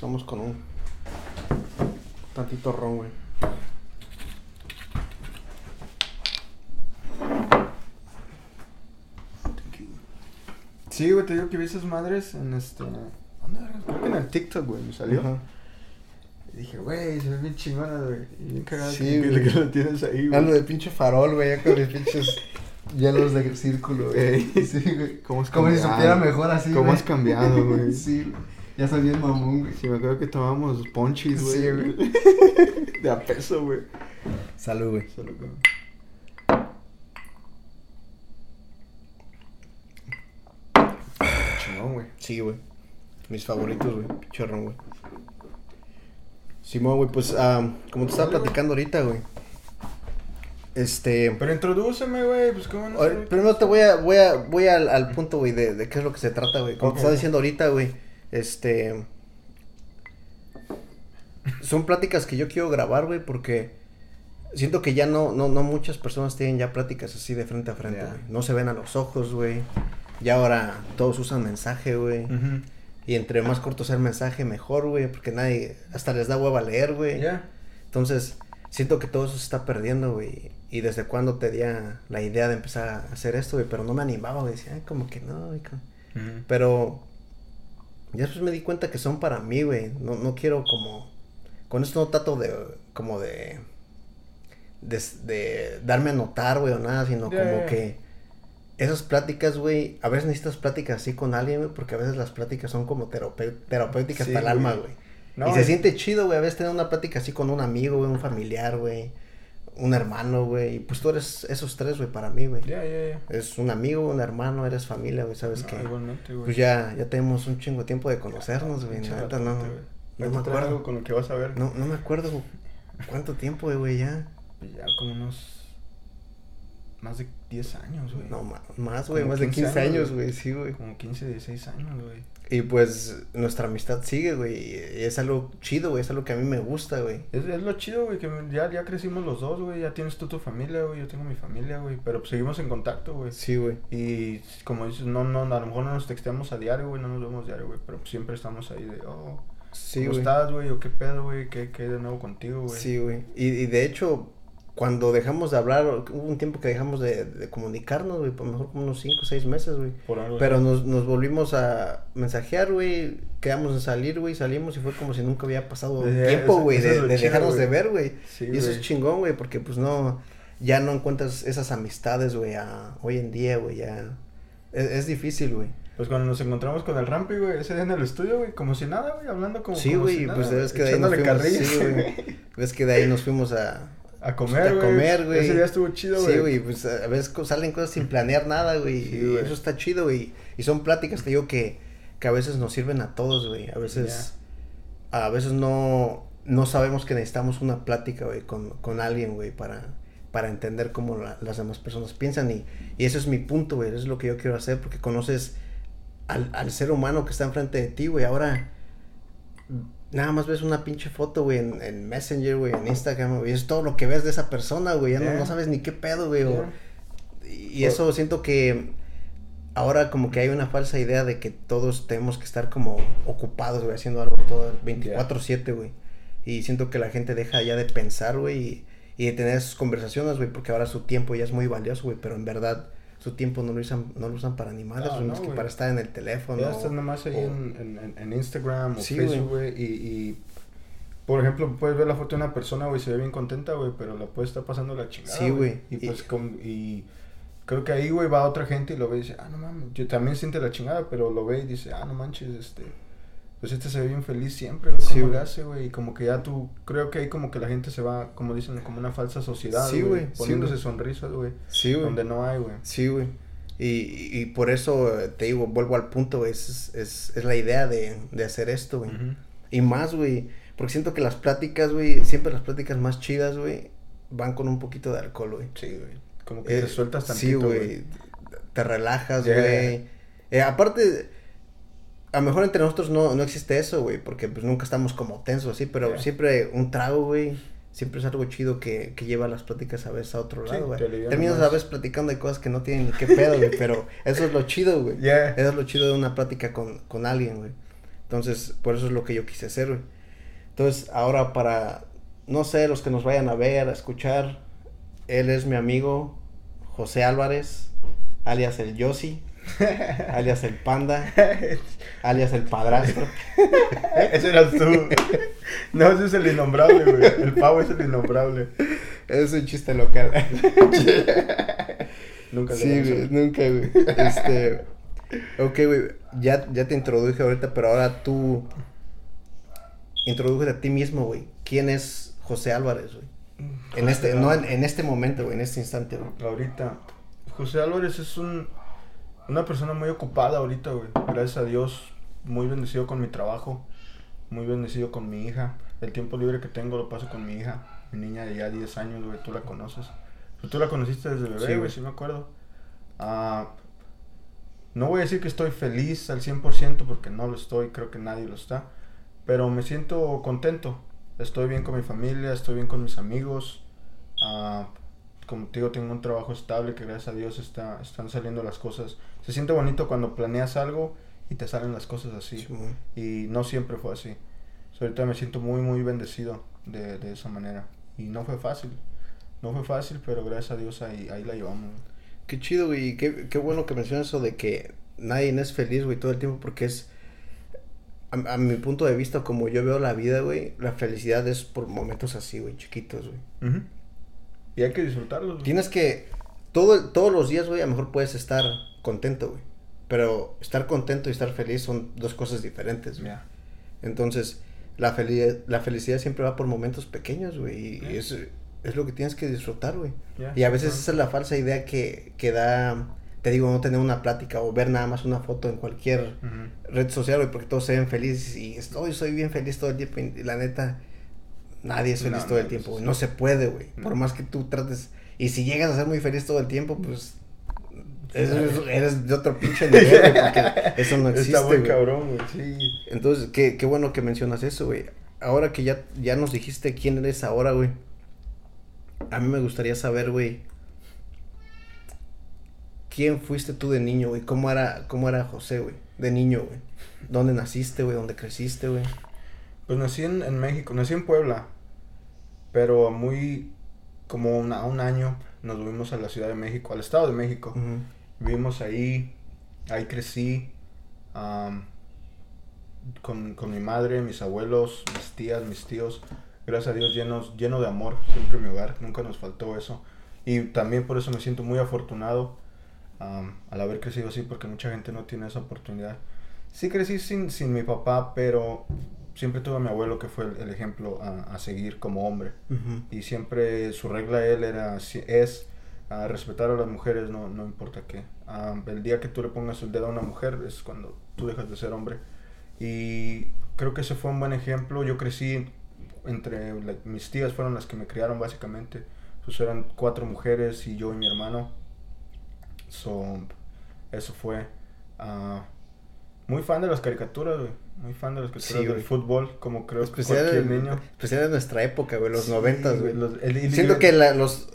Empezamos con un tantito ron, güey. Sí, güey, te digo que vi esas madres en este. ¿Dónde era? Creo que en el TikTok, güey, me salió. Ajá. Y dije, güey, se ve bien chingona, güey. Y bien cagada Sí, que, güey. que lo tienes ahí, güey. Ando de pinche farol, güey, ya con mis pinches hielos de círculo, güey. Ey. Sí, güey. ¿Cómo has Como si supiera mejor así, ¿Cómo güey. has cambiado, güey? Sí, güey. Ya soy bien mamón, güey. Sí, me acuerdo que tomábamos ponchis, güey. Sí, güey. De a peso, güey. Salud, güey. Solo que- Chingón, güey. Sí, güey. Mis favoritos, güey. Ron, güey. Simón, güey, pues, ah, como te estaba Dale, güey. platicando ahorita, güey. Este... Pero introdúceme, güey, pues cómo no? Primero te voy a, voy a, voy al, al punto, güey, de, de qué es lo que se trata, güey. Como Ok. te estaba diciendo ahorita, güey, este... Son pláticas que yo quiero grabar, güey, porque siento que ya no, no, no muchas personas tienen ya pláticas así de frente a frente, güey. No se ven a los ojos, güey. Ya ahora todos usan mensaje, güey. Y entre más corto sea el mensaje, mejor, güey, porque nadie, hasta les da hueva leer, güey. Ya. Entonces, siento que todo eso se está perdiendo, güey. Y desde cuando te di la idea de empezar a hacer esto, güey, pero no me animaba, güey. Decía, ay, como que no, güey. como-". Ujú. Pero ya después me di cuenta que son para mí, güey. No, no quiero como... Con esto no trato de, como de... De, de darme a notar, güey, o nada, sino como que... Esas pláticas, güey, a veces necesitas pláticas así con alguien, güey, porque a veces las pláticas son como terapéuticas Sí, para el alma, güey. No, y se siente chido, güey, a veces tener una plática así con un amigo, güey, un familiar, güey, un hermano, güey. Y pues tú eres esos tres, güey, para mí, güey. Ya, ya, ya. Es un amigo, un hermano, eres familia, güey, sabes No, que igualmente, güey. pues ya, ya tenemos un chingo de tiempo de conocernos, güey. No, güey. no Ahorita me algo acuerdo. con lo que vas a ver. No, no me acuerdo cuánto tiempo, güey, güey, ya. Pues Ya como unos. Más de 10 años, güey. No, más, güey, más de 15 15 años, güey. sí, güey. Como 15, 16 años, güey. Y pues nuestra amistad sigue, güey. Es algo chido, güey, es algo que a mí me gusta, güey. Es, es lo chido, güey, que ya, ya crecimos los dos, güey. Ya tienes tú tu familia, güey. Yo tengo mi familia, güey. Pero pues, seguimos en contacto, güey. Sí, güey. Y como dices, no, no, a lo mejor no nos texteamos a diario, güey. No nos vemos diario, güey. Pero pues, siempre estamos ahí de, oh, Sí, ¿cómo estás, güey? ¿O qué pedo, güey? ¿Qué, ¿Qué hay de nuevo contigo, güey? Sí, güey. Y, y de hecho, cuando dejamos de hablar, hubo un tiempo que dejamos de, de comunicarnos, güey, por lo mejor como unos 5 o 6 meses, güey. Pero nos, nos volvimos a mensajear, güey. Quedamos en salir, güey. Salimos y fue como si nunca había pasado Eh, tiempo, güey, de, de chido, dejarnos de ver, güey. Sí, y eso es chingón, güey, porque pues no, ya no encuentras esas amistades, güey, a- hoy en día, güey, ya. Es, es difícil, güey. Pues cuando nos encontramos con el Rampi, güey, ese día en el estudio, güey, como si nada, güey, hablando como Sí, güey, nada, pues ves que de ahí nos fuimos, carrilla, sí, güey. Ves que de ahí nos fuimos a, A comer, a güey. comer, güey. Ese día estuvo chido, güey. Sí, güey, pues a veces salen cosas sin planear nada, güey. Sí, y eso está chido, güey. Y son pláticas, te digo, que, que a veces nos sirven a todos, güey. A veces, a veces no, no sabemos que necesitamos una plática, güey, con, con alguien, güey, para, para entender cómo la- las demás personas piensan. Y, y ese es mi punto, güey. Eso es lo que yo quiero hacer, porque conoces al, al ser humano que está enfrente de ti, güey. Ahora, nada más ves una pinche foto, güey, en, en Messenger, güey, en Instagram, güey. Es todo lo que ves de esa persona, güey. Ya no, no sabes ni qué pedo, güey. Ya. y eso siento que ahora como que hay una falsa idea de que todos tenemos que estar como ocupados, güey, haciendo algo todo el 24/7, güey. Y siento que la gente deja ya de pensar, güey, y, y de tener esas conversaciones, güey, porque ahora su tiempo ya es muy valioso, güey, pero en verdad su tiempo no lo usan, no lo usan para ni madres, No, no, que para estar en el teléfono. Ya estás nomás ahí o- en, en, en- en Instagram o Sí, Facebook, güey, y, y, por ejemplo, puedes ver la foto de una persona, güey, se ve bien contenta, güey, pero la puede estar pasando la chingada, Sí, güey. Y Y- pues, con- y creo que ahí, güey, va otra gente y lo ve y dice, ah, no mames, yo también siente la chingada, pero lo ve y dice, ah, no manches, este, pues este se ve bien feliz siempre, güey, Sí, ¿cómo le güey. hace, güey? Y como que ya tú, creo que ahí como que la gente se va, como dicen, como una falsa sociedad, Sí, güey, poniéndose sonrisas, güey, Sí, güey. donde no hay, güey. Sí, güey. Y, y por eso eh, te digo, vuelvo al punto, güey, es, es, es la idea de, de hacer esto, güey. Y más, güey. Porque siento que las pláticas, güey, siempre las pláticas más chidas, güey, van con un poquito de alcohol, güey. Sí, güey, como que Eh, te sueltas tantito, güey. güey. Te relajas, Yeah. güey. Eh, aparte, a lo mejor entre nosotros no, no existe eso, güey, porque pues nunca estamos como tensos así, pero Yeah. siempre un trago, güey, siempre es algo chido que, que lleva las pláticas a veces a otro Sí, lado, güey. aliviana Terminas más. a veces platicando de cosas que no tienen ni qué pedo, güey, pero eso es lo chido, güey. Yeah. Eso es lo chido de una plática con, con alguien, güey. Entonces, por eso es lo que yo quise hacer, güey. Entonces, ahora para, no sé, los que nos vayan a ver, a escuchar, él es mi amigo José Álvarez, alias el Yossi, alias el Panda, alias el Padrastro. ese eras tú. No, ese es el innombrable, güey. El pavo es el innombrable. Es un chiste local. nunca Sí, güey, nunca, güey. Este, ok, güey, ya, ya te introduje ahorita, pero ahora tú introduje a ti mismo, güey. ¿Quién es José Álvarez, güey? En este, no en, en este momento, güey, en este instante, güey. Ahorita. José Álvarez es un, una persona muy ocupada ahorita, güey. Gracias a Dios, muy bendecido con mi trabajo, muy bendecido con mi hija. El tiempo libre que tengo lo paso con mi hija, mi niña de ya 10 años, güey, tú la conoces. Pero tú la conociste desde bebé, Sí, güey, güey. sí me acuerdo. Ah, no voy a decir que estoy feliz al 100% porque no lo estoy, creo que nadie lo está. Pero me siento contento. Estoy bien con mi familia, estoy bien con mis amigos. Ah, como te digo, tengo un trabajo estable que gracias a Dios está, están saliendo las cosas. Se siente bonito cuando planeas algo y te salen las cosas así. Sí. Y no siempre fue así. So, ahorita me siento muy, muy bendecido de, de esa manera. Y no fue fácil. No fue fácil, pero gracias a Dios ahí, ahí la llevamos. Qué chido, güey. y Qué, qué bueno que mencionas eso de que nadie es feliz, güey, todo el tiempo, porque es. A, a mi punto de vista, como yo veo la vida, güey, la felicidad es por momentos así, güey, chiquitos, güey. Y hay que disfrutarlos. güey. Tienes que. Todo, todos los días, güey, a lo mejor puedes estar contento, güey. Pero estar contento y estar feliz son dos cosas diferentes, güey. Entonces, la, la felicidad siempre va por momentos pequeños, güey. Y Ya. es, es lo que tienes que disfrutar, güey. Y a veces esa es la falsa idea que, que da, te digo, no tener una plática o ver nada más una foto en cualquier red social, güey, porque todos se ven felices y estoy, soy bien feliz todo el tiempo. Y la neta, nadie es feliz No, todo el tiempo, güey. no. No se puede, güey. Por más que tú trates. Y si llegas a ser muy feliz todo el tiempo, pues. Eres, eres de otro pinche nivel, porque eso no existe, Está muy güey. cabrón, güey. Sí. Entonces, qué, qué bueno que mencionas eso, güey. Ahora que ya, ya nos dijiste quién eres ahora, güey. A mí me gustaría saber, güey. ¿Quién fuiste tú de niño, güey? ¿Cómo era, cómo era José, güey? De niño, güey. ¿Dónde naciste, güey? ¿Dónde creciste, güey? Pues nací en, en México, nací en Puebla, pero muy, como una- un año nos movimos a la Ciudad de México, al Estado de México. Ujú. Vivimos ahí, ahí crecí, am, con, con mi madre, mis abuelos, mis tías, mis tíos. Gracias a Dios llenos, lleno de amor, siempre en mi hogar, nunca nos faltó eso. Y también por eso me siento muy afortunado am, al haber crecido así, porque mucha gente no tiene esa oportunidad. Sí crecí sin, sin mi papá, pero siempre tuve a mi abuelo que fue el, el ejemplo a, a seguir como hombre. Ujú. Y siempre su regla él era, es ah, respetar a las mujeres, no, no importa qué. Ah, el día que tú le pongas el dedo a una mujer es cuando tú dejas de ser hombre. Y creo que ese fue un buen ejemplo. Yo crecí entre mis tías fueron las que me criaron básicamente. Pues eran cuatro mujeres y yo y mi hermano. So, eso fue. ah, muy fan de las caricaturas, güey. Muy fan de las caricaturas Sí, del fútbol, como creo que Especial, cualquier en- niño. especial en nuestra época, güey, los Sí, noventas, güey. los- el- el- Siento el- que la- los,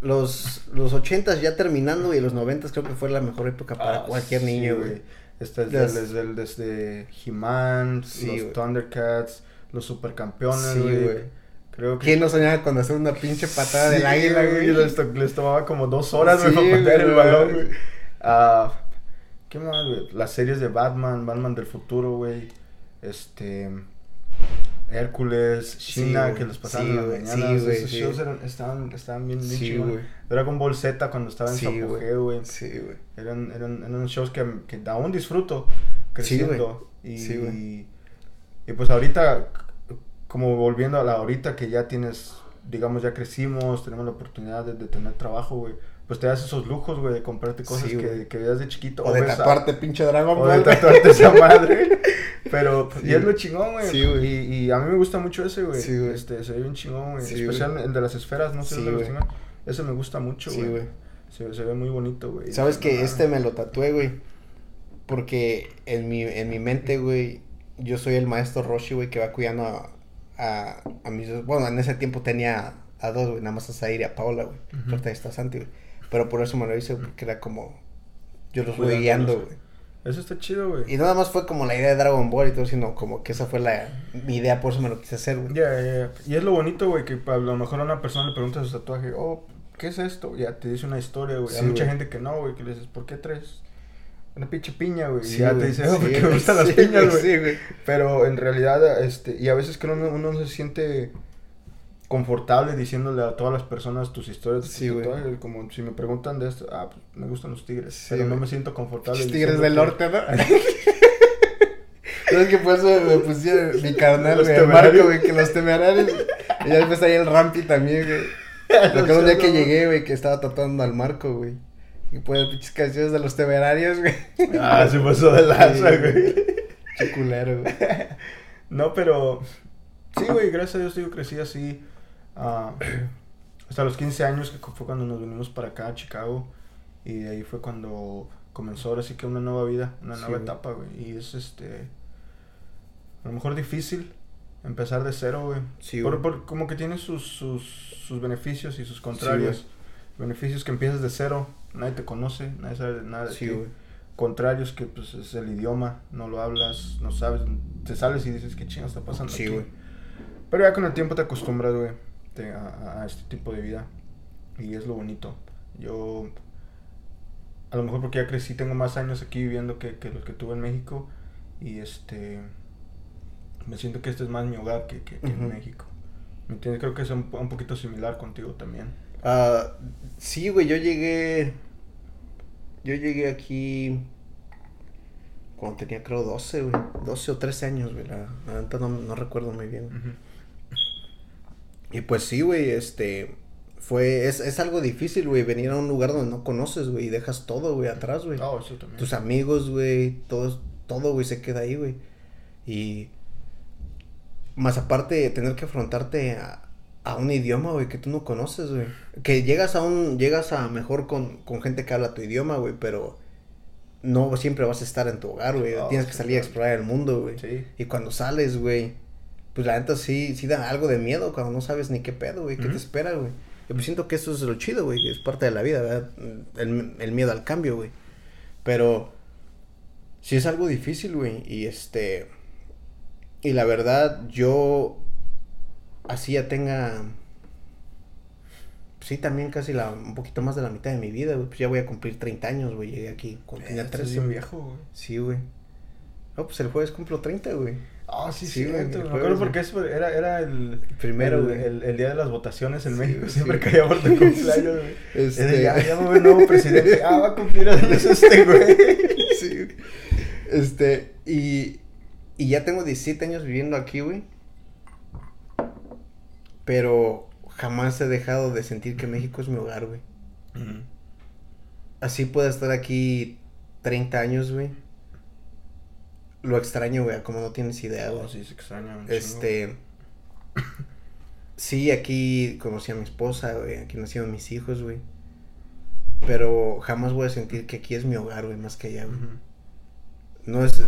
los, los ochentas ya terminando y los noventas creo que fue la mejor época para Ah, cualquier sí, niño, güey. Este es Las- desde, desde, desde He-Man, Sí, los. Thundercats, los Supercampeones, güey. güey. Creo que... ¿Quién no soñaba con hacer una pinche patada del águila, güey? Les, to- les tomaba como dos horas, güey, para patear el balón, güey. Ah, ¿Qué más, güey? Las series de Batman, Batman del futuro, güey. Este... Hércules, Sí, güey. que los pasaban Sí, en mañanas. Sí, güey, Esos shows eran, estaban, estaban bien, bien Sí, güey. Dragon Ball Z cuando estaba en su güey. apogeo, güey. Sí, güey. Eran, eran, eran unos shows que, que aún disfruto Sí, güey. creciendo. y, Sí, güey. y pues ahorita, como volviendo a la ahorita que ya tienes, digamos, ya crecimos, tenemos la oportunidad de, de tener trabajo, güey. Pues te das esos lujos, güey, de comprarte cosas Sí, que, güey. que veías de chiquito. O de ves a- tatuarte pinche Dragon o de Ball. tatuarte esa madre. Pero, pues, Sí, y es lo güey. chingón, güey. Sí, güey. y, y a mí me gusta mucho ese, güey. Sí, güey. Este, se ve bien chingón, güey. Especial güey. el de las esferas, no sé güey. chingón. Ese me gusta mucho, Sí, güey. güey. se, se ve muy bonito, güey. ¿Sabes que este me lo tatué, güey? Porque en mi, en mi mente, güey, yo soy el maestro Roshi, güey, que va cuidando a, a, a mis dos. Bueno, en ese tiempo tenía a dos, güey, nada más a Zaire y a Paula, güey. Ujú. Ahorita está Santi, güey. Pero por eso me lo hice, porque era como. Yo los voy Cuidándolos. guiando, güey. Eso está chido, güey. Y nada más fue como la idea de Dragon Ball y todo, sino como que esa fue la mi idea, por eso me lo quise hacer, güey. Ya, ya, ya. Y es lo bonito, güey, que a lo mejor a una persona le pregunta su tatuaje, oh, ¿qué es esto? Ya te dice una historia, güey. Sí, Hay mucha gente que no, güey, que le dices, ¿por qué traes una pinche piña, güey? Sí, y ya te dice, oh, Sí, porque me gustan las piñas, güey. Sí, güey. Pero en realidad, este, y a veces que uno, uno no se siente confortable diciéndole a todas las personas tus historias Sí, güey. como si me preguntan de esto, ah, pues me gustan los tigres, Sí, pero no me siento confortable. Los tigres del que- norte, ¿no? ¿Sabes qué por eso me pusieron mi carnal, güey? Marco, güey, que los temerarios. Y ya después ahí el Rampi también, güey. Me acuerdo un día que llegué, güey, que estaba tatuando al Marco, güey. Y pues pinches canciones de los temerarios, güey. Ah, se pasó de lanza, güey. Qué culero, güey. No, pero sí, güey, gracias a Dios yo crecí así ah, hasta los 15 años, que fue cuando nos vinimos para acá a Chicago. Y de ahí fue cuando comenzó ahora sí que una nueva vida, una Sí, nueva güey. etapa, güey. Y es este, a lo mejor difícil empezar de cero, güey. Sí, Por- por- como que tiene sus, sus, sus beneficios y sus contrarios. beneficios que empiezas de cero, nadie te conoce, nadie sabe de nada de Sí, ti güey. contrarios que pues es el idioma, no lo hablas, no sabes, te sales y dices qué chingo está pasando Sí, aquí?" güey. Pero ya con el tiempo te acostumbras, güey, a, este tipo de vida y es lo bonito. Yo a lo mejor porque ya crecí, tengo más años aquí viviendo que, que los que tuve en México y este me siento que este es más mi hogar que, que- que en. México. ¿Me entiendes? Creo que es un, un poquito similar contigo también. Ah, sí, güey, yo llegué. Yo llegué aquí. Cuando tenía, creo, 12, güey. 12 o 13 años, güey. La, la no, no recuerdo muy bien. Y pues sí, güey, este. Fue. Es, es algo difícil, güey. Venir a un lugar donde no conoces, güey. Y dejas todo, güey, atrás, güey. Oh, eso también. Tus amigos, güey. Todo, todo, güey, se queda ahí, güey. Y. Más aparte, tener que afrontarte a, a un idioma, güey, que tú no conoces, güey. Que llegas a un. Llegas a mejor con, con gente que habla tu idioma, güey, pero. No siempre vas a estar en tu hogar, güey. Oh, Tienes que salir a explorar el mundo, güey. Sí. Y cuando sales, güey, pues la neta sí, sí da algo de miedo cuando no sabes ni qué pedo, güey, qué te espera, güey. Yo pues siento que eso es lo chido, güey, que es parte de la vida, ¿verdad? El, el miedo al cambio, güey. Pero sí es algo difícil, güey, y este... Y la verdad, yo así ya tenga... Sí, también casi la, un poquito más de la mitad de mi vida, güey. Pues ya voy a cumplir 30 años, güey. Llegué aquí cuando tenía Eh, estás 13. bien güey. viejo, güey. Sí, güey. No, pues el jueves cumplo 30, güey. Ah, sí, Sí, sí, güey, Me acuerdo porque eso era, era el Primero, el, güey. el, el día de las votaciones en Sí, México. Siempre sí. caía por tu cumpleaños, güey. Este- Era, Ya, ya haber nuevo presidente. Ah, va a cumplir años este, güey. Sí. Este, y, y ya tengo 17 años viviendo aquí, güey. Pero jamás he dejado de sentir que México es mi hogar, güey. Así puedo estar aquí 30 años, güey. Lo extraño, güey, como no tienes idea, güey. Oh, sí, se extraña un. Este. Sí, aquí conocí a mi esposa, güey. Aquí nacieron mis hijos, güey. Pero jamás voy a sentir que aquí es mi hogar, güey, más que allá, güey. No es.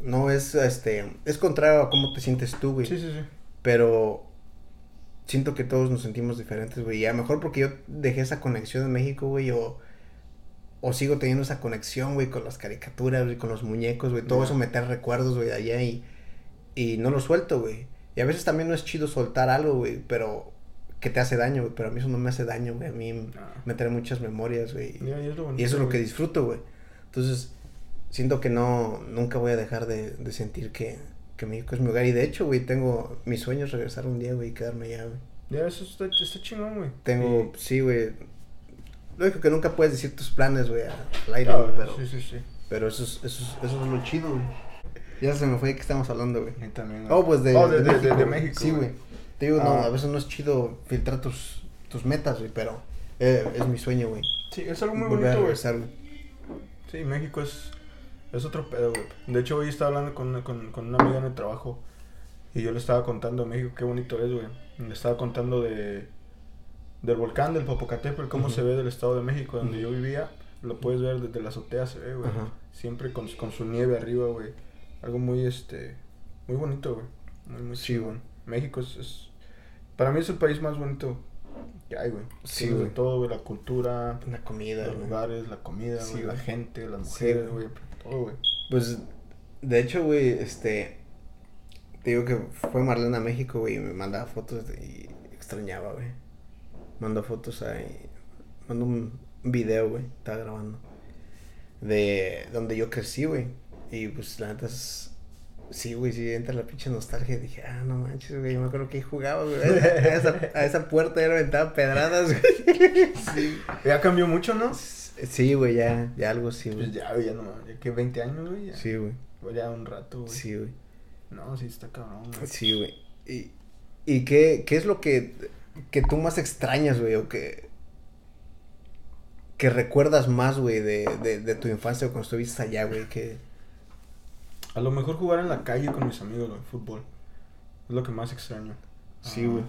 No es, este. Es contrario a cómo te sientes tú, güey. Sí, sí, sí. Pero. Siento que todos nos sentimos diferentes, güey. Y a lo mejor porque yo dejé esa conexión en México, güey, o. O sigo teniendo esa conexión, güey, con las caricaturas, güey, con los muñecos, güey. Todo eso me trae recuerdos, güey, de allá y. Y no lo suelto, güey. Y a veces también no es chido soltar algo, güey, pero. Que te hace daño, güey. Pero a mí eso no me hace daño, güey. A mí Ah. me trae muchas memorias, güey. Y es lo Y eso es lo que disfruto, güey. Entonces, siento que no, nunca voy a dejar de, de sentir que, que México es mi hogar. Y de hecho, güey, tengo, mi sueño es regresar un día, güey, y quedarme allá, güey. Ya, eso está, está chingón, güey. Tengo, sí, güey. Único que nunca puedes decir tus planes, güey, al aire, Ah, güey, pero, Sí, sí, sí. pero eso, es, eso, es, eso es lo chido, güey. Ya se me fue de qué estamos hablando, güey. También. Oh, pues de, Oh, de, México, de güey. México, Sí, güey. Te digo, no, Ah. a veces no es chido filtrar tus, tus metas, güey, pero eh, es mi sueño, güey. Sí, es algo muy Volver bonito, güey. Sí, México es, es otro pedo, güey. De hecho, hoy estaba hablando con, con, con una amiga en el trabajo y yo le estaba contando a México qué bonito es, güey. Le estaba contando de del volcán del Popocatépetl, cómo Ujú. se ve del Estado de México, donde yo vivía. Lo puedes ver desde la azotea, se ve, güey. Siempre con, con su nieve arriba, güey. Algo muy, este, muy bonito, güey. Muy, muy Sí. México es, es- para mí es el país más bonito que hay, güey. Sí, güey. todo, güey. La cultura, La comida, los güey. lugares, la comida, Sí, güey, la gente, las mujeres, güey. güey. todo, güey. Pues, de hecho, güey, este. Te digo que fue Marlena a México, güey, y me mandaba fotos de- y extrañaba, güey. Mandó fotos ahí. Mandó un video, güey, estaba grabando. De donde yo crecí, güey. Y pues, la neta es. Sí, güey, sí, entra la pinche nostalgia. Dije, ah, no manches, güey, yo me acuerdo que ahí jugaba, güey. A esa, a esa puerta ya le aventaba pedradas, güey. Sí. Ya cambió mucho, ¿no? Sí, güey, ya, ya algo sí, Pues güey. ya, güey, ya no ya que 20 años, güey. Ya. Sí, güey. Güey, Ya un rato, güey. Sí, güey. No, sí está cabrón, güey. Sí, güey. ¿Y, y qué, qué es lo que, que tú más extrañas, güey? O que, que recuerdas más, güey, de, de, de tu infancia o cuando estuviste allá, güey? Que... A lo mejor jugar en la calle con mis amigos, güey, fútbol. Es lo que más extraño. Sí, Ah, güey.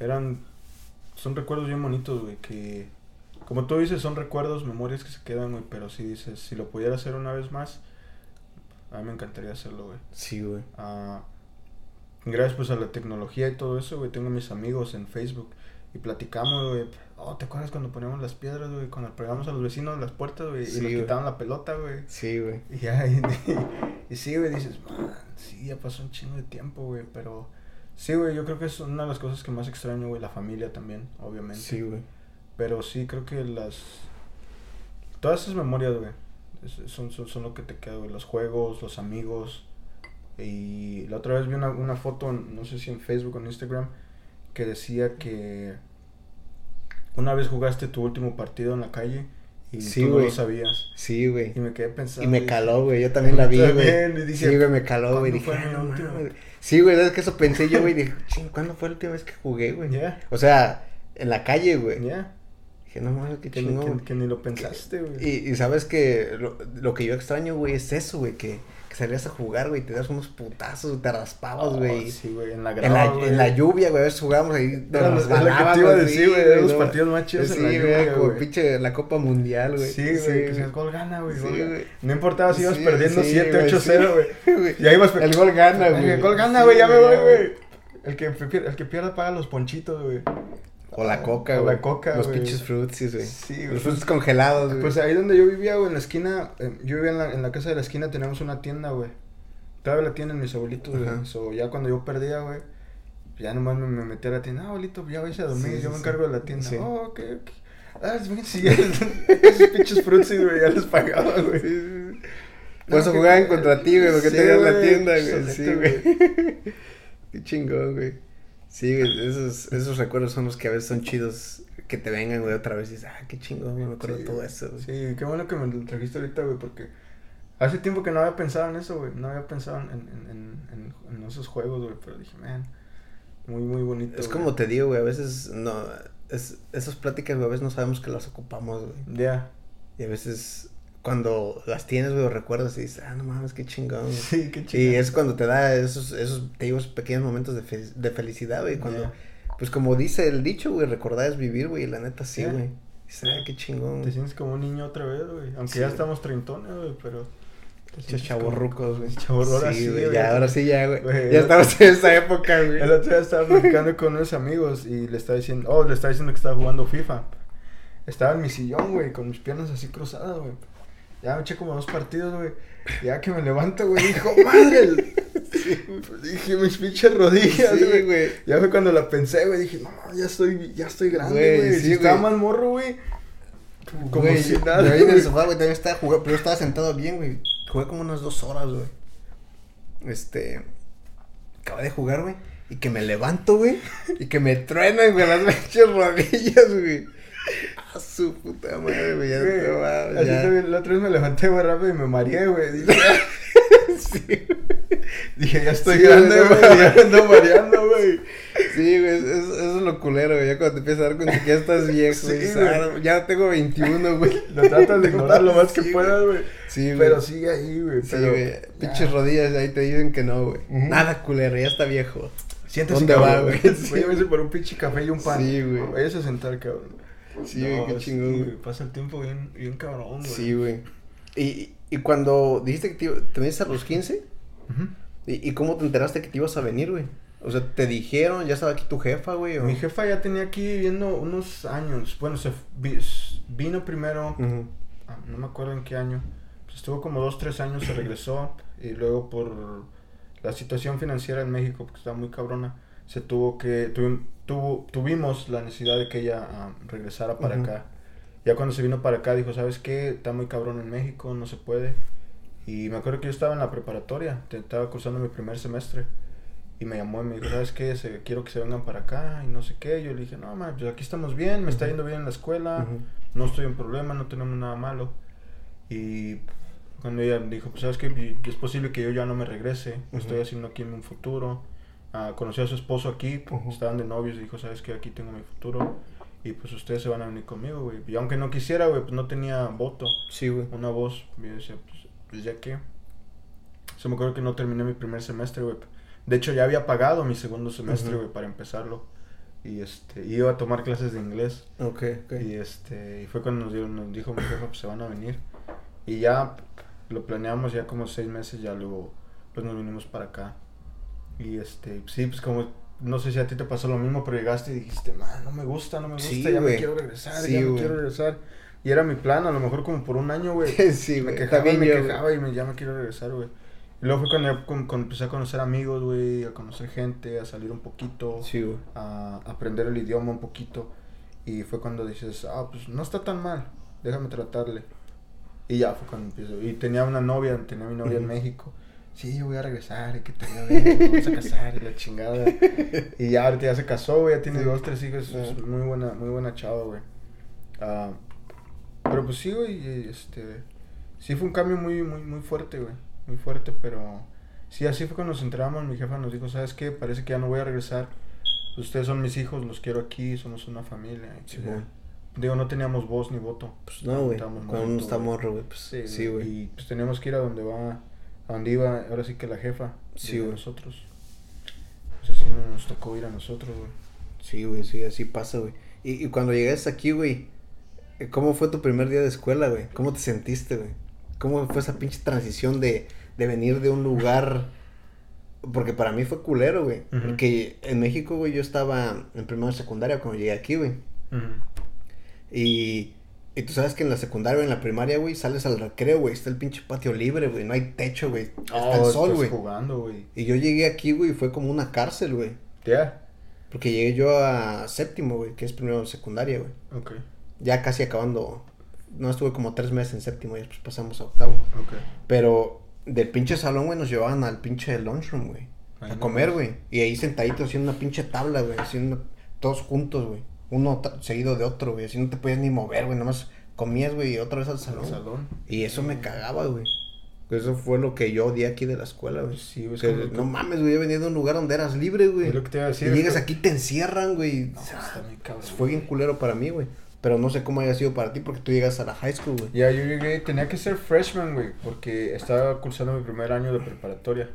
Eran. Son recuerdos bien bonitos, güey, que. Como tú dices, son recuerdos, memorias que se quedan, güey, pero si dices, si lo pudiera hacer una vez más, a mí me encantaría hacerlo, güey. Sí, güey. Ah, gracias pues a la tecnología y todo eso, güey, tengo mis amigos en Facebook y platicamos, güey. Oh, ¿te acuerdas cuando poníamos las piedras, güey? Cuando pegamos a los vecinos las puertas, güey, Sí, y nos güey. quitaban la pelota, güey. Sí, güey. Y ya, y, y sí, güey, dices, man, sí, ya pasó un chingo de tiempo, güey, pero sí, güey, yo creo que es una de las cosas que más extraño, güey, la familia también, obviamente. Sí, güey. Pero sí, creo que las... Todas esas memorias, güey, son, son, son lo que te queda, güey, los juegos, los amigos. Y la otra vez vi una, una foto, no sé si en Facebook o en Instagram, que decía que una vez jugaste tu último partido en la calle y Sí, tú no lo sabías. Sí, güey. Y me quedé pensando. Y me caló, güey. Yo también la vi, güey. Sí, güey, me caló, güey. ¿cuándo Dije, ah, no. Sí, güey, es que eso pensé yo, güey. Dije, ching, ¿cuándo fue la última vez que jugué, güey? O sea, en la calle, güey. ya. Dije, no mames, qué chingón. que- que ni lo pensaste, güey. Y, y sabes que lo, lo que yo extraño, güey, es eso, güey, que, que salías a jugar, güey, te das unos putazos, te raspabas, Oh, güey. sí, güey, en la en, grada, la, güey. en la lluvia, güey, a veces jugábamos ahí. nos que a sí, decir, güey, güey, de los no. partidos más chidos Sí, en la güey, lluvia, como güey. pinche la Copa Mundial, güey. Sí, güey, que si el gol gana, güey. Sí, güey. No importaba si ibas Sí, perdiendo sí, 7, güey, 8, sí. 0, güey. güey. Ya ibas El gol gana, güey. El gol gana, Sí, güey, ya me voy, güey. Que, el que pierda paga los ponchitos, güey. O la coca, O güey. la coca, Los pinches fruitsis, güey. Sí, güey. Los fruits congelados, güey. Pues ahí donde yo vivía, güey, en la esquina, eh, yo vivía en la, en la casa de la esquina, teníamos una tienda, güey. Todavía la tienen mis abuelitos, güey. Ajá. So, ya cuando yo perdía, güey, ya nomás me, me metí a la tienda. Ah, abuelito, ya vais a dormir, Sí, sí, yo me sí. encargo de la tienda. Sí. Oh, ok, ok. Ah, es bien, sí, esos pinches fruits, güey, ya les pagaba, güey. Por eso jugaban contra ti, güey, porque tenías la tienda, güey. Sí, güey. Qué chingón, güey. Sí, esos, esos recuerdos son los que a veces son chidos que te vengan, güey, otra vez y dices, ah, qué chingón, me acuerdo Sí, todo eso, güey. Sí, qué bueno que me lo trajiste ahorita, güey, porque hace tiempo que no había pensado en eso, güey. No había pensado en, en, en, esos juegos, güey, pero dije, man, muy, muy bonito. Es güey". como te digo, güey, a veces no, es, esas pláticas, güey, a veces no sabemos que las ocupamos, güey. Ya, Y a veces cuando las tienes, güey, recuerdas y dices, ah, no mames, qué chingón, güey. sí, qué chido. Y es cuando te da esos, esos, te digo, esos pequeños momentos de, fe- de felicidad, güey, cuando, pues como dice el dicho, güey, recordar es vivir, güey, y la neta sí, güey. Dices, ah, qué chingón, Te sientes como un niño otra vez, güey. Aunque Sí, ya estamos treintones, güey, pero. chavorrucos, güey. Chavor- ahora sí, güey, ya, ahora sí, ya, güey. Güey, Ya el- estamos en esa época, güey. El otro día estaba platicando con unos amigos y le estaba diciendo, oh, le estaba diciendo que estaba jugando FIFA. Estaba en mi sillón, güey, con mis piernas así cruzadas, güey. Ya me eché como dos partidos, güey. Ya que me levanto, güey, dijo, madre. Dije, mis pinches rodillas, güey. güey. Ya fue cuando la pensé, güey, dije, no, ya estoy, ya estoy grande, Güey, sí, si estaba más morro, güey. Como Güey, si nada, yo ahí en el sofá, güey, también estaba jugando, pero yo estaba sentado bien, güey. Jugué como unas dos horas, güey. Este, acabé de jugar, güey, y que me levanto, güey, y que me truenan, güey, las pinches rodillas, güey. A su puta madre, güey, ya Güey, así también, la otra vez me levanté, güey, rápido y me mareé, güey. Dije, Sí, dije, ya estoy Sí, grande, güey, güey, ya ando mareando, güey. sí, güey, eso, eso es lo culero, güey, ya cuando te empiezas a dar cuenta que ya estás viejo, Sí, güey, güey. "Ah, ya tengo 21, güey. Lo tratas de ignorar lo más que puedas, güey. Sí, güey. Pero sigue ahí, güey. Sí, pero güey, pinches rodillas ahí te dicen que no, güey. Nada culero, ya está viejo. Siéntese, ¿Dónde cabrón, va, güey? Voy a por un pinche café y un pan. Sí, güey. Vayas a sentar, cabrón. Sí, güey, qué chingón, güey. Pasa el tiempo bien, bien cabrón, güey. Sí, güey. Y, y cuando dijiste que te, te viniste a los 15, Ujú. ¿y, y cómo te enteraste que te ibas a venir, güey? O sea, ¿te dijeron? ¿Ya estaba aquí tu jefa, güey? o- Mi jefa ya tenía aquí viviendo unos años. Bueno, se vi- vino primero, ah, no me acuerdo en qué año. Estuvo como dos, tres años, se regresó y luego por la situación financiera en México, porque estaba muy cabrona, se tuvo que, tuvo, tuvimos la necesidad de que ella ah, regresara para acá. Ya cuando se vino para acá dijo, ¿sabes qué? Está muy cabrón en México, no se puede. Y me acuerdo que yo estaba en la preparatoria, estaba cursando mi primer semestre. Y me llamó y me dijo, ¿sabes qué? Se, quiero que se vengan para acá y no sé qué. Yo le dije, no, man, pues aquí estamos bien, me está yendo bien en la escuela, no estoy en problema, no tenemos nada malo. Y cuando ella dijo, pues sabes que es posible que yo ya no me regrese, estoy haciendo aquí en un futuro. Uh, conocí a su esposo aquí, estaban de novios y dijo, sabes que aquí tengo mi futuro y pues ustedes se van a venir conmigo, güey. Y aunque no quisiera, güey, pues no tenía voto. Sí, güey. Una voz. Y yo decía, pues, pues ya que. Se me acuerdo que no terminé mi primer semestre, güey. De hecho, ya había pagado mi segundo semestre, güey, para empezarlo. Y este, iba a tomar clases de inglés. Ok, ok. Y este, y fue cuando nos, nos dijo mi jefa, pues se van a venir. Y ya lo planeamos ya como seis meses, ya luego, pues nos vinimos para acá. Y este, sí, pues como, no sé si a ti te pasó lo mismo, pero llegaste y dijiste, man, no me gusta, no me gusta, ya me quiero regresar, ya me quiero regresar. Y era mi plan, a lo mejor como por un año, güey. sí, me quejaba y me quejaba y me, ya me quiero regresar, güey. Y luego fue cuando, empecé a conocer amigos, güey, a conocer gente, a salir un poquito, sí, a aprender el idioma un poquito. Y fue cuando dices, ah, pues no está tan mal, déjame tratarle. Y ya fue cuando empiezo. Y tenía una novia, tenía mi novia en México. Sí, yo voy a regresar, y que te vamos a casar, y la chingada. y ya ahorita ya se casó, güey, ya tiene dos, tres hijos, es muy buena, muy buena chava, güey. Ah, pero pues sí, güey, este, sí fue un cambio muy, muy, muy fuerte, güey, muy fuerte, pero sí, así fue cuando nos enteramos, mi jefa nos dijo, ¿sabes qué? Parece que ya no voy a regresar, ustedes son mis hijos, los quiero aquí, somos una familia. Sí, güey. Digo, no teníamos voz ni voto. Pues no, güey. Cuando uno está morro, güey, pues sí, güey. y pues teníamos que ir a donde va, a donde iba, ahora sí que la jefa. Sí. Nosotros. Pues así nos tocó ir a nosotros, güey. Sí, güey, sí, así pasa, güey. Y, y cuando llegaste aquí, güey, ¿cómo fue tu primer día de escuela, güey? ¿Cómo te sentiste, güey? ¿Cómo fue esa pinche transición de, de venir de un lugar... Porque para mí fue culero, güey. Porque en México, güey, yo estaba en primera secundaria cuando llegué aquí, güey. Y, y tú sabes que en la secundaria o en la primaria, güey, sales al recreo, güey, está el pinche patio libre, güey, no hay techo, güey, está el oh, sol, güey. jugando, güey. Y yo llegué aquí, güey, y fue como una cárcel, güey. Ya. Porque llegué yo a séptimo, güey, que es primero secundaria, güey. Ok. Ya casi acabando, no estuve como tres meses en séptimo y después pasamos a octavo. Ok. Pero del pinche salón, güey, nos llevaban al pinche lunchroom, güey. A comer, güey. Y ahí sentaditos haciendo una pinche tabla, güey, haciendo todos juntos, güey uno seguido de otro, güey. Así no te podías ni mover, güey. Nomás comías, güey, y otra vez al salón. salón. Y eso me cagaba, güey. Eso fue lo que yo odié aquí de la escuela, güey. Sí, güey. no mames, güey. He venido de un lugar donde eras libre, güey. lo que te iba a decir. Y llegas aquí, te encierran, güey. No, fue bien culero para mí, güey. Pero no sé cómo haya sido para ti porque tú llegas a la high school, güey. Ya, yo llegué, tenía que ser freshman, güey. Porque estaba cursando mi primer año de preparatoria.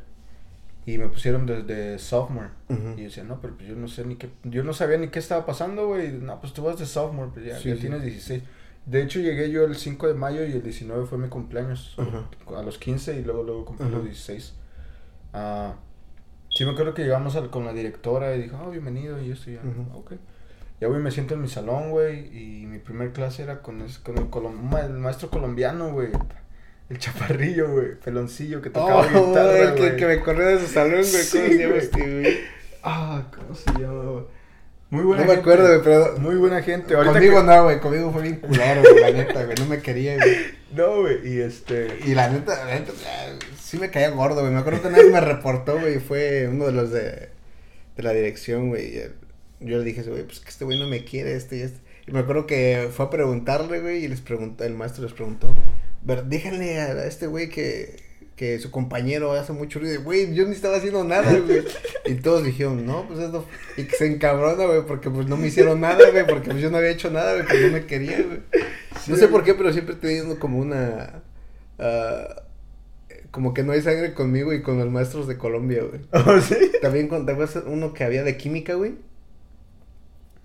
Y me pusieron desde sophomore. Y yo decía, no, pero pues yo no sé ni qué. Yo no sabía ni qué estaba pasando, güey. No, pues tú vas de sophomore, pues ya, ya tienes 16. De hecho, llegué yo el 5 de mayo y el 19 fue mi cumpleaños. A los 15 y luego, luego cumplí los 16. Ah, sí, me acuerdo que llegamos con la directora y dijo, oh, bienvenido. Y esto ya, ok. Ya, güey, me siento en mi salón, güey. Y mi primer clase era con, con el, el maestro colombiano, güey. El chaparrillo, güey. Peloncillo que tocaba oh, guitarra, el que, que, me corrió de su salón, güey. ¿Cómo se llama este, güey? Ah, ¿cómo se llama, Muy buena No me acuerdo, güey, pero... Muy buena gente. Ahorita conmigo no, güey. Conmigo fue bien culero, güey, la neta, güey. No me quería, güey. No, güey. Y este... Y la neta, la neta, sí me caía gordo, güey. Me acuerdo que una vez me reportó, güey. Fue uno de los de... De la dirección, güey. Yo le dije, güey, pues que este güey no me quiere, este y este. Y me acuerdo que fue a preguntarle, güey, y les preguntó, el maestro les preguntó, ver, díganle a este güey que, que su compañero hace mucho ruido. Güey, yo ni estaba haciendo nada, güey. Y todos dijeron, no, pues eso. Y que se encabrona, güey, porque pues no me hicieron nada, güey, porque pues yo no había hecho nada, güey, pues no me quería, güey. no sé por qué, pero siempre he tenido como una. Uh, como que no hay sangre conmigo y con los maestros de Colombia, güey. ¿Oh, sí? También contaba uno que había de química, güey.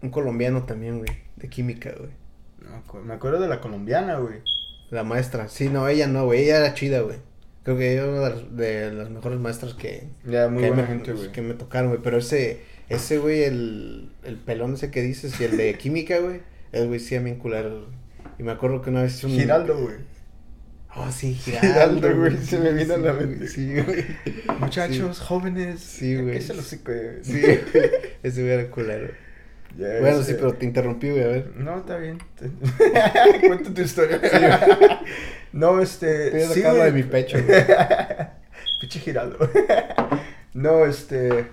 Un colombiano también, güey, de química, güey. No, me acuerdo de la colombiana, güey. La maestra. Sí, no, ella no, güey. Ella era chida, güey. Creo que ella era una de las, mejores maestras que... Ya, muy buena me, gente, güey. Que me tocaron, güey. Pero ese, ese, güey, el, el pelón ese que dices y el de química, güey. El güey sí a mí culero. Y me acuerdo que una vez un... Giraldo, güey. Oh, sí, Giraldo, güey. Se me vino a la mente. Sí, güey. Muchachos, jóvenes. Sí, güey. ¿Qué se los güey? Sí, ese era culero. Bueno, sí, pero te interrumpí, güey, a ver. No, está bien. Cuenta tu historia. no, este. Estoy sí, de mi pecho, güey. Piche Giraldo. no, este.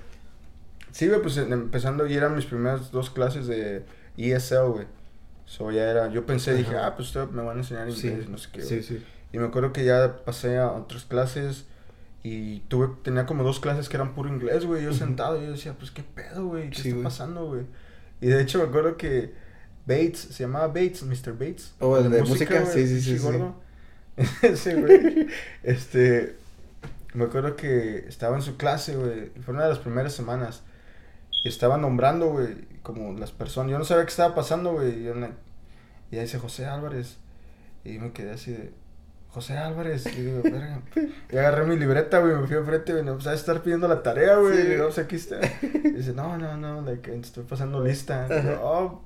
Sí, güey, pues empezando, y eran mis primeras dos clases de ESL, güey. So ya era, yo pensé, dije, ah, pues me van a enseñar inglés, no sé qué. Sí, sí. Y me acuerdo que ya pasé a otras clases y tuve, tenía como dos clases que eran puro inglés, güey. Yo sentado, y yo decía, pues qué pedo, güey, qué está pasando, güey. Y de hecho me acuerdo que Bates, se llamaba Bates, Mr. Bates. Oh, el de, música, sí, sí, sí. Gordo. sí, güey. este, me acuerdo que estaba en su clase, güey. Fue una de las primeras semanas. Y estaba nombrando, güey, como las personas. Yo no sabía qué estaba pasando, güey. Y, y ahí dice José Álvarez. Y me quedé así de, José Álvarez. Y digo, verga. Y agarré mi libreta, güey, me fui enfrente, güey, no, pues a estar pidiendo la tarea, güey. Sí. Y no, pues aquí está. Y dice, no, no, no, like, estoy pasando lista. Y digo, oh,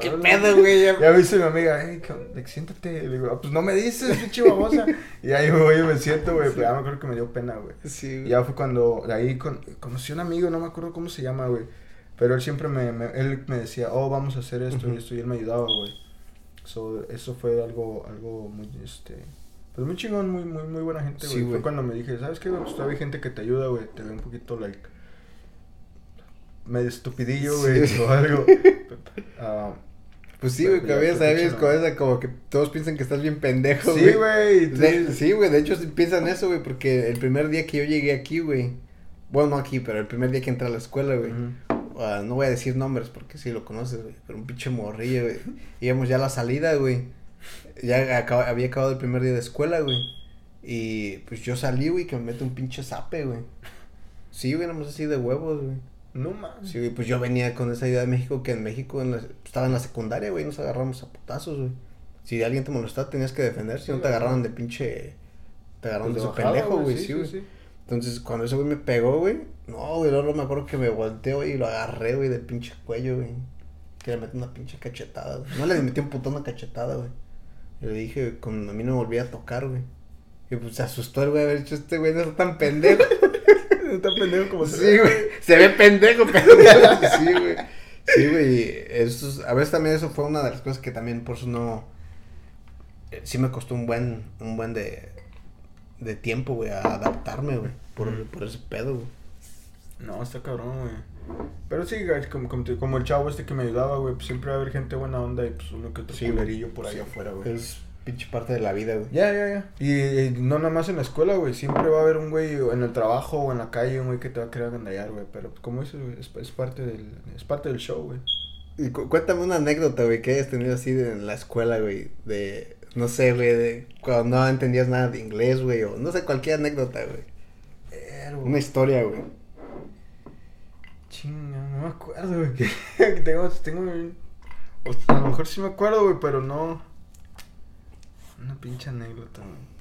¿Qué pedo, güey? Ya, me dice mi amiga, hey, siéntate. Y digo, ah, pues no me dices, pinche babosa. y ahí me voy y me siento, güey. Pues ya me acuerdo que me dio pena, güey. Sí, Y ya fue cuando, de ahí con, conocí a un amigo, no me acuerdo cómo se llama, güey. Pero él siempre me, me, él me decía, oh, vamos a hacer esto y esto. Y él me ayudaba, güey. So, eso fue algo, algo muy, este, pues muy chingón, muy, muy, muy buena gente, güey. Fue cuando me dije, ¿sabes qué? Pues todavía hay gente que te ayuda, güey. Te ve un poquito, like, medio estupidillo, güey, o algo. Uh, pues sí, güey, que había sabido con esa como que todos piensan que estás bien pendejo, güey. Sí, güey. Sí, güey, de hecho piensan eso, güey, porque el primer día que yo llegué aquí, güey. Bueno, no aquí, pero el primer día que entré a la escuela, güey. Ah, no voy a decir nombres porque sí lo conoces, güey. Pero un pinche morrillo, güey. Íbamos ya a la salida, güey. Ya había acabado el primer día de escuela, güey. Y pues yo salí, güey, que me mete un pinche zape, güey. Sí, güey, éramos así de huevos, güey. No más. Sí, güey, pues yo venía con esa idea de México que en México estaba en la secundaria, güey, nos agarramos a putazos, güey. Si alguien te molestaba, tenías que defender, si no te agarraron de pinche. Te agarraron pues de pendejo, güey, sí, güey. Entonces, cuando ese güey me pegó, güey, no, güey, luego me acuerdo que me volteó y lo agarré, güey, del pinche cuello, güey. Que le metí una pinche cachetada, güey. No le metí un putón una cachetada, güey. Y le dije, con, a mí no me volvía a tocar, güey. Y pues se asustó el güey haber dicho, este güey no está tan pendejo. no está pendejo como Sí, güey. Se ve pendejo, pero sí, güey. Sí, güey. Eso, a veces también eso fue una de las cosas que también por eso no. Eh, sí me costó un buen, un buen de, de tiempo, güey, a adaptarme, güey. Por, por ese pedo, güey. No, está cabrón, güey. Pero sí, como, como, el chavo este que me ayudaba, güey, pues siempre va a haber gente buena onda y pues uno que otro sí, por ahí afuera, güey. Es pinche parte de la vida, güey. Ya, ya, ya. Y, no nada más en la escuela, güey. Siempre va a haber un güey en el trabajo o en la calle, un güey que te va a querer agandallar, güey. Pero como dices, güey, es, parte del, es parte del show, güey. Y cuéntame una anécdota, güey, que hayas tenido así en la escuela, güey, de, no sé, güey, de cuando no entendías nada de inglés, güey, o no sé, cualquier anécdota, güey. Una historia, güey. Chinga, no me acuerdo, güey. tengo, tengo. a lo mejor sí me acuerdo, güey, pero no. Una pinche anécdota, güey.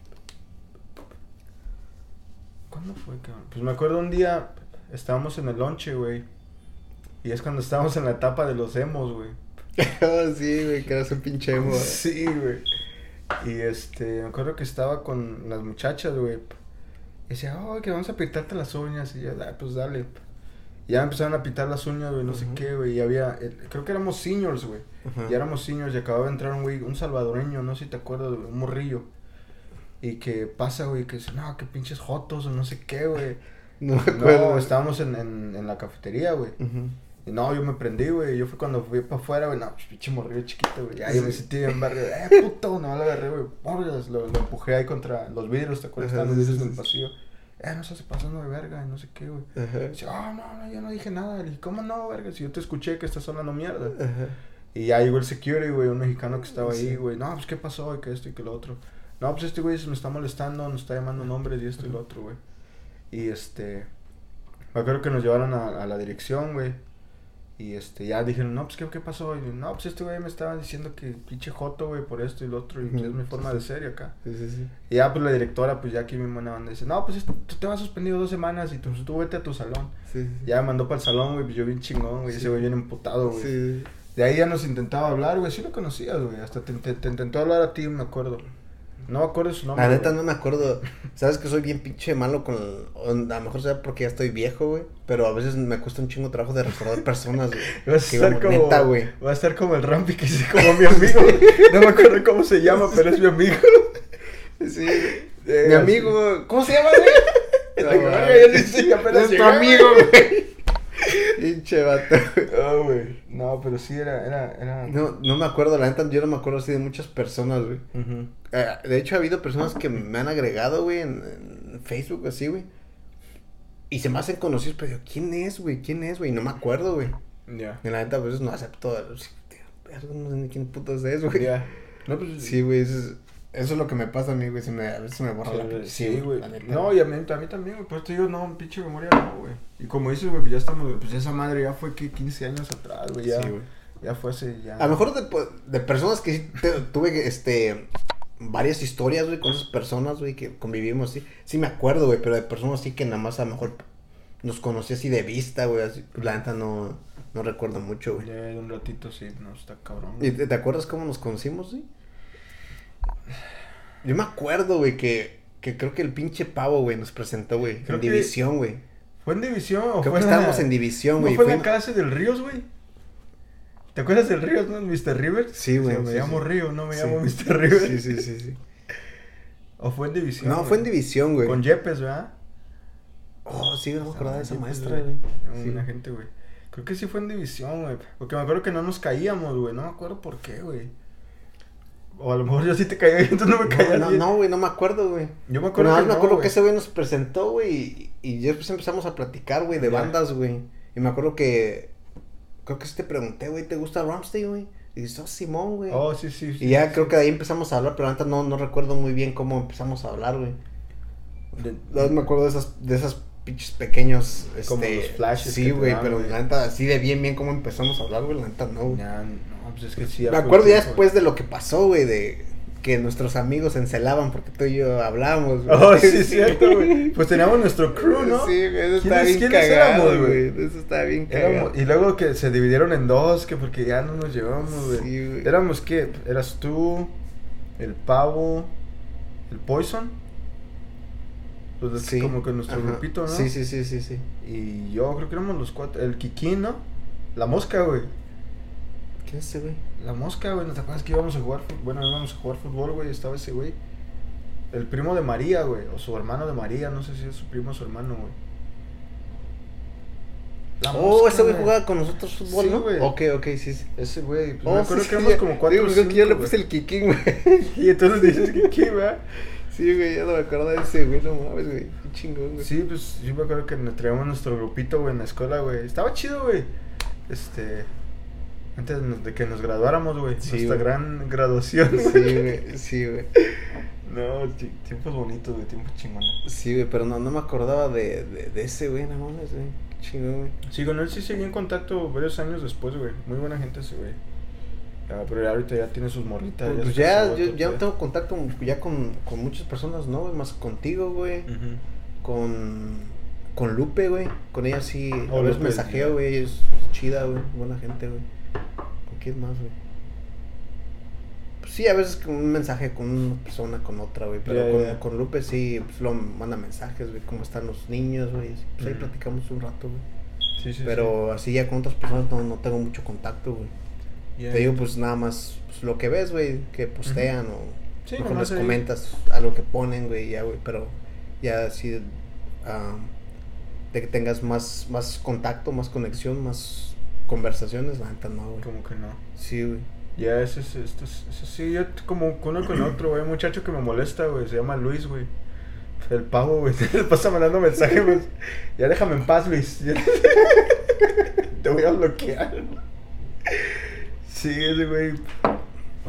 ¿Cuándo fue, cabrón? Pues me acuerdo un día, estábamos en el lonche, güey. Y es cuando estábamos en la etapa de los emos, güey. oh, sí, güey, que eras un pinche emo. Sí, güey. Y este, me acuerdo que estaba con las muchachas, güey. Y decía, oh, que vamos a pintarte las uñas. Y yo, ah, pues dale ya empezaron a pitar las uñas, güey, no sé qué, güey. Y había, eh, creo que éramos seniors, güey. Y éramos seniors y acababa de entrar un güey, un salvadoreño, no sé si te acuerdas, güey, un morrillo. Y que pasa, güey, que dice, no, que pinches jotos o no sé qué, güey. No me acuerdo. No, estábamos en, en, en la cafetería, güey. Y no, yo me prendí, güey. Yo fui cuando fui para afuera, güey. No, pues pinche morrillo chiquito, güey. Ahí me sentí en barrio. Eh, puto, no, lo agarré, güey. Lo, lo, empujé ahí contra los vidrios, ¿te acuerdas? Estaban los en el pasillo eh, no estás pasando de verga, no sé qué, güey. Dice, oh, no, no, yo no dije nada. Le dije, ¿cómo no, verga? Si yo te escuché que estás hablando mierda. Y ya llegó el security, güey, un mexicano que estaba ahí, güey. No, pues, ¿qué pasó? Y que esto y que lo otro. No, pues, este güey se me está molestando, nos está llamando nombres y esto y lo otro, güey. Y, este... Me acuerdo que nos llevaron a, a la dirección, güey. Y este, ya dijeron, no, pues, ¿qué, qué pasó? Y no, pues, este güey me estaba diciendo que pinche joto, güey, por esto y lo otro. Y es mi forma de ser acá. Sí, sí, sí. Y ya, pues, la directora, pues, ya aquí mi buena banda dice, no, pues, tú te vas suspendido dos semanas y tú, tú vete a tu salón. Sí, sí. Ya me mandó para el salón, güey, pues, yo bien chingón, güey. Ese güey bien emputado, güey. Sí. De ahí ya nos intentaba hablar, güey. Sí lo conocías, güey. Hasta te, te, intentó hablar a ti, me acuerdo. No me acuerdo su nombre. La neta güey. no me acuerdo. Sabes que soy bien pinche malo con. o A lo mejor sea porque ya estoy viejo, güey. Pero a veces me cuesta un chingo trabajo de recordar personas, güey. Vas a vamos, como, neta, güey. Va a estar como el Rampi que es como mi amigo. No me acuerdo cómo se llama, pero es mi amigo. Sí. Eh, Mi amigo. ¿Cómo se llama, güey? Apenas Es tu amigo, güey. Pinche vato. Ah, güey. No, pero sí era, era, era. No, no me acuerdo, la neta, yo no me acuerdo así de muchas personas, güey. Eh, de hecho, ha habido personas que me han agregado, güey, en, en Facebook, así, güey. Y se me hacen conocidos, pero yo, ¿quién es, güey? ¿Quién es, güey? No me acuerdo, güey. Ya. Y la neta, a veces no acepto. tío, No sé ni quién putas es, güey. Ya. No, pues Sí, güey, eso es, eso es lo que me pasa a mí, güey. Se me, a veces me borra la Sí, pinche- sí, güey. No, y a mí, a mí también, güey. Pues te digo, no, pinche memoria no, güey. Y como dices, güey, pues ya estamos, pues esa madre ya fue que 15 años atrás, güey. Ya, Sí, güey. ya fue hace, ya. A lo mejor de, pues, de personas que sí te- tuve, este, varias historias, güey, con esas personas, güey, que convivimos, sí. Sí me acuerdo, güey, pero de personas sí que nada más a lo mejor nos conocí así de vista, güey, así. La neta no, no recuerdo mucho, güey. Ya de un ratito, sí, no, está cabrón. ¿Y te, te acuerdas cómo nos conocimos, sí? Yo me acuerdo, güey, que, que creo que el pinche pavo, güey, nos presentó, güey, en que- división, güey. ¿Fue en división o Creo fue que en la- estábamos en división, ¿No güey. fue en la clase del Ríos, güey? ¿Te acuerdas del Ríos, no? Mr. Rivers. Sí, güey, me sí, llamo sí. Río, no me Sí. llamo Mr. Rivers. Sí, sí, sí, sí. ¿O fue en división? No, fue en división, güey. Con Yepes, ¿verdad? Oh, sí, no me acordaba de esa maestra, güey. Sí. Una gente, güey. Creo que sí fue en división, güey. Porque me acuerdo que no nos caíamos, güey. No me acuerdo por qué, güey. O a lo mejor yo sí te caía y tú no me caías. No, no, bien. no, güey, no me acuerdo, güey. Yo me Pero acuerdo nada que me no, acuerdo que ese güey nos presentó, güey, y, y ya después empezamos a platicar, güey, de Ya. bandas, güey. Y me acuerdo que, creo que sí te pregunté, güey, ¿te gusta Ramstein, güey? Y dices, oh, Simón, güey. Oh, sí, sí. sí y ya sí. creo que de ahí empezamos a hablar, pero antes no, no recuerdo muy bien cómo empezamos a hablar, güey. Más me acuerdo de esas, de esas pinches pequeños, este... Como los flashes Sí, güey, pero la neta, así de bien, bien cómo empezamos a hablar, güey, la neta no, güey. Ya, no, pues es que sí. Me acuerdo ya después de lo que pasó, güey, de que nuestros amigos encelaban porque tú y yo hablábamos, güey. Oh, sí, es cierto, güey. Pues teníamos nuestro crew, ¿no? Sí, güey, eso está ¿Quiénes- bien quiénes cagado, éramos, güey. Eso está bien cagado. Éramos- y luego que se dividieron en dos, que porque ya no nos llevamos, güey. Sí, güey. Éramos, ¿qué? Eras tú, el pavo, el poison. Pues es Sí. como que nuestro Ajá. grupito, ¿no? Sí, sí, sí, sí, sí. Y yo creo que éramos los cuatro. El Kikín, ¿no? La mosca, güey. ¿Quién es ese, güey? La mosca, güey. ¿No te acuerdas que íbamos a jugar Bueno, íbamos a jugar fútbol, güey. Estaba ese güey. El primo de María, güey. O su hermano de María. No sé si es su primo o su hermano, güey. La Oh, mosca, ese güey jugaba con nosotros fútbol, Sí, ¿no? güey. Ok, ok, sí, sí. Ese güey. Pues Oh, me acuerdo sí, que éramos como cuatro Digo, o creo que yo le cinco, puse güey. el Kikín, güey. Y entonces dices qué, ¿verdad? Sí, güey, ya no me acuerdo de ese, güey. No mames, güey. Qué chingón, güey. Sí, pues yo me acuerdo que nos traíamos nuestro grupito, güey, en la escuela, güey. Estaba chido, güey. Este. Antes de que nos graduáramos, güey. Sí, Nuestra gran graduación. Sí, güey. Sí, güey. No, ti- tiempos bonitos, güey, tiempos chingones. Sí, güey, pero no, no me acordaba de, de, de ese, güey. No mames, güey. Qué chingón, güey. Sí, con él sí seguí en contacto varios años después, güey. Muy buena gente ese, güey. Ah, pero ya ahorita ya tiene sus morritas. Pues ya, yo, vato, ya no tengo contacto ya con, con muchas personas, ¿no? güey? Más contigo, güey. Con, con Lupe, güey. Con ella sí. Oh, a veces mensajeo, güey. Es chida, güey. Buena gente, güey. ¿Con quién más, güey? Pues sí, a veces con un mensaje con una persona, con otra, güey. Pero con, Lupe sí, pues lo manda mensajes, güey. Cómo están los niños, güey. Pues ahí Ujú. platicamos un rato, güey. Sí, sí, Pero así ya con otras personas no, no tengo mucho contacto, güey. Te digo, pues nada más pues, lo que ves, güey, que postean o Sí, mejor nomás les ahí. comentas algo que ponen, güey, ya, güey, pero ya así ah, de que tengas más, más contacto, más conexión, más conversaciones, la neta no, güey. Como que no. Sí, güey. Ya, ese es, esto es, eso sí, yo como uno con otro, güey. Un muchacho que me molesta, güey. Se llama Luis, güey. El pavo, güey. Le pasa mandando mensajes, güey. Ya déjame en paz, Luis. Te voy a bloquear. Sí, ese güey.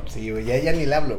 Sí, güey, ya, ya ni le hablo.